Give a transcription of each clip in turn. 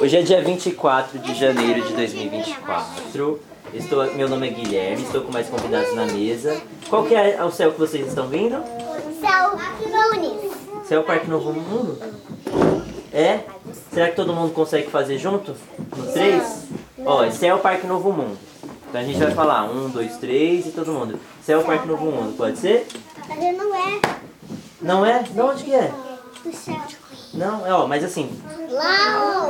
Hoje é dia 24 de janeiro de 2024. Estou, meu nome é Guilherme, estou com mais convidados na mesa. Qual que é o céu que vocês estão vendo? Céu Nunes. Céu Parque Novo Mundo? É? Será que todo mundo consegue fazer junto? No 3? Ó, esse é o Parque Novo Mundo. Então a gente vai falar um, dois, três e todo mundo. Céu Parque Novo Mundo, pode ser? Mas não é Não é? De onde que é? do céu. Não, é ó, mas assim, Lá,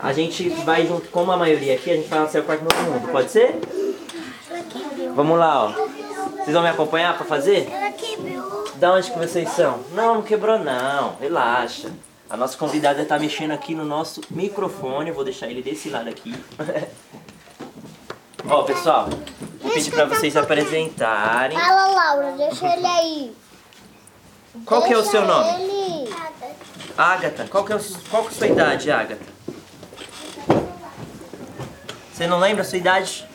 a gente vai junto, como a maioria aqui, a gente fala Céu Parque Novo Mundo, pode ser? Vamos lá, ó. Vocês vão me acompanhar pra fazer? Ela quebrou. Da onde que vocês são? Não, não quebrou não. Relaxa. A nossa convidada tá mexendo aqui no nosso microfone. Eu vou deixar ele desse lado aqui. Ó, pessoal. Vou pedir pra vocês apresentarem. Fala, Laura, deixa ele aí. Qual que é o seu nome? Ele. Agatha. Qual que é, o, qual que é a sua idade, Agatha? Você não lembra a sua idade?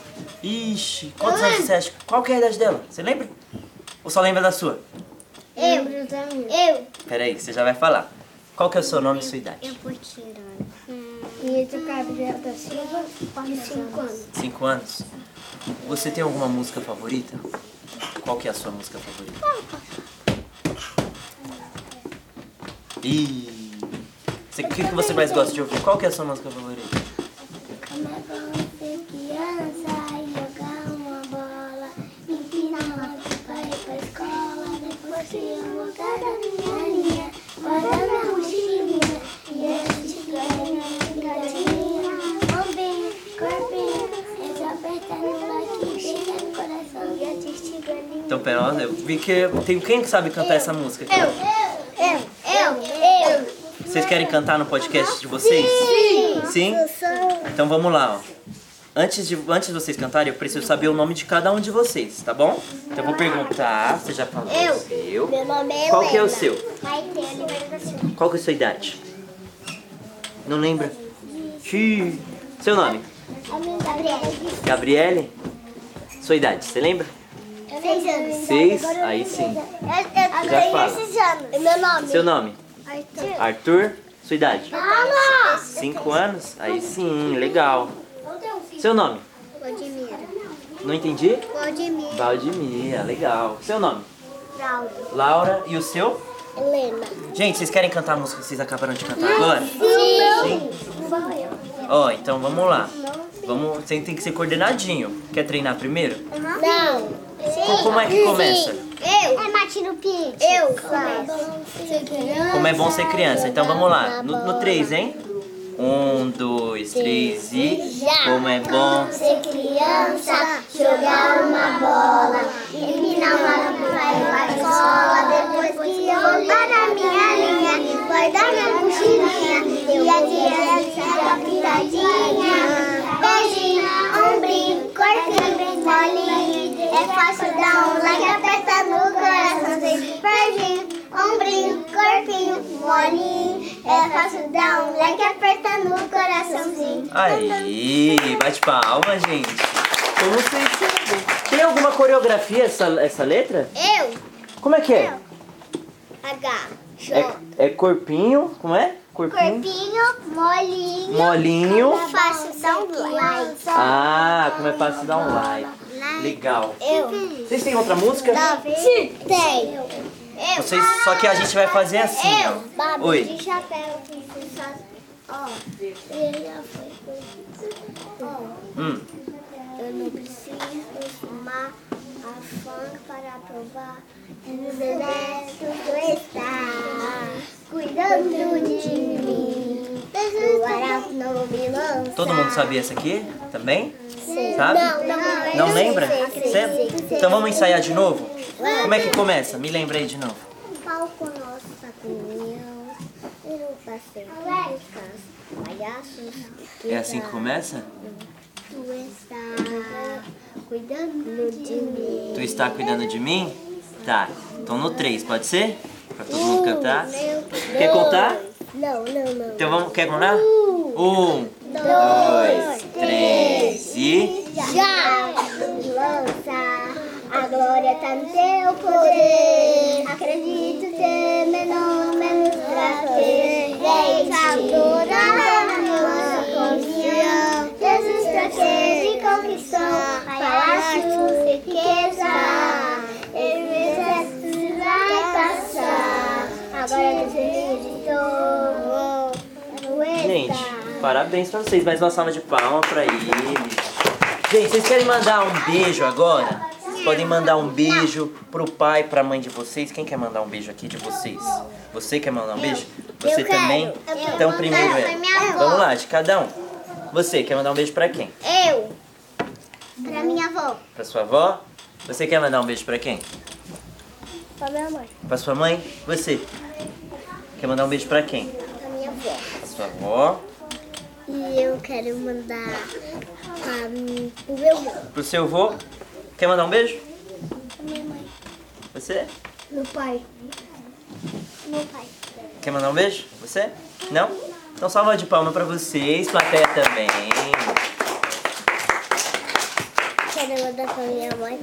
Ixi, quantos anos você acha? Qual que é a idade dela? Você lembra? Ou só lembra da sua? Eu. Eu. Peraí, você já vai falar. Qual que é o seu nome e sua idade? vou tirar. Pedro Gabriel da Silva, de 5 anos. Cinco anos. Você tem alguma música favorita? Qual que é a sua música favorita? Você- o que, que você mais gosta de ouvir? Qual que é a sua música favorita? Como é bom ser criança e jogar uma bola, empinar uma pipa e ir pra escola, depois ir voltar da minha linha, guardar minha mochilinha, e a gente ganha brincadinha, bombinha, corpinho, é só apertar no like, deixar no coração e assistir galinha. Então, pera, eu vi que tem quem que sabe cantar essa música aqui? Eu, eu, eu, eu. Vocês querem cantar no podcast de vocês? Sim. Sim? Então vamos lá, ó. Antes de, antes de vocês cantarem, eu preciso saber o nome de cada um de vocês, tá bom? Então eu vou perguntar, você já falou Eu. o seu. Meu nome é Qual que é o seu? Qual que é a sua idade? Não lembra? Xiii. Seu nome? Gabriela. Gabriele? Sua idade, você lembra? Seis anos. Seis? Aí sim. Eu, eu Já tenho fala. esses anos. E meu nome? Seu nome? Arthur. Arthur? Sua idade? Ana! Cinco anos? Aí sim, legal. Seu nome? Valdemira. Não entendi? Valdemira. Valdemira, legal. Seu nome? Laura. Laura e o seu? Helena. Gente, vocês querem cantar a música que vocês acabaram de cantar agora? Sim. Ó, então vamos lá. Vamos, você tem que ser coordenadinho. Quer treinar primeiro? Não. Co- Como é que começa? Eu. É Matino Pinto. Eu. Como é bom ser criança. Então vamos lá. No, no três, hein? Um, dois, três e. Como é bom. Ser criança, jogar uma bola, empinar uma e ir pra escola, depois que eu voltar na minha linha, guardar minha mochilinha e a é fácil dar um like, aperta no coraçãozinho. Beijinho, ombrinho, corpinho, molinho, é fácil dar um like, aperta no coraçãozinho. Aí, bate palma, gente. Como sabem? Tem alguma coreografia essa, essa letra? Eu, Como é que é? H, É, é corpinho, como é? Corpinho. Corpinho, molinho. Molinho. É fácil dar um like. Ah, como é fácil dar um like. Legal. Eu. Vocês têm outra música? Sim. Tem. Eu. Vocês, só que a gente vai fazer assim, Eu. ó. Babi Oi. de chapéu. Ó, ele já foi. Ó, Hum. eu não preciso fumar a funk para provar. No deserto tu está cuidando de mim. Não lança. Todo mundo sabia essa aqui também? Sim. Sabe? Não, não, Não lembra? Então vamos ensaiar de novo? Como é que começa? Me lembra aí de novo. palco eu não passei músicas, palhaços. É assim que começa? Tu está cuidando de mim. Tu está cuidando de mim? Tá. Então no 3, pode ser? Pra todo mundo cantar. Quer contar? Não, não, não. Então vamos, quer contar? Um, dois, três e. Já! Lança, a glória tá no teu poder. Parabéns pra vocês. Mais uma salva de palmas pra eles. Gente, vocês querem mandar um beijo agora? Vocês podem mandar um beijo pro pai, pra mãe de vocês. Quem quer mandar um beijo aqui de vocês? Você quer mandar um beijo? Você Eu também? Então primeiro é. Vamos lá, de cada um. Você quer mandar um beijo pra quem? Eu. Pra minha avó. Pra sua avó? Você quer mandar um beijo pra quem? Pra minha mãe. Pra sua mãe? Você? Quer mandar um beijo pra quem? Pra minha avó. Pra sua avó? E eu quero mandar pra, mim- pro meu avô. Pro seu avô? Quer mandar um beijo? Pra minha mãe. Você? Meu pai. Meu pai. Quer mandar um beijo? Você? Não? Então salva de palma pra vocês, plateia também. Quero mandar pra minha mãe.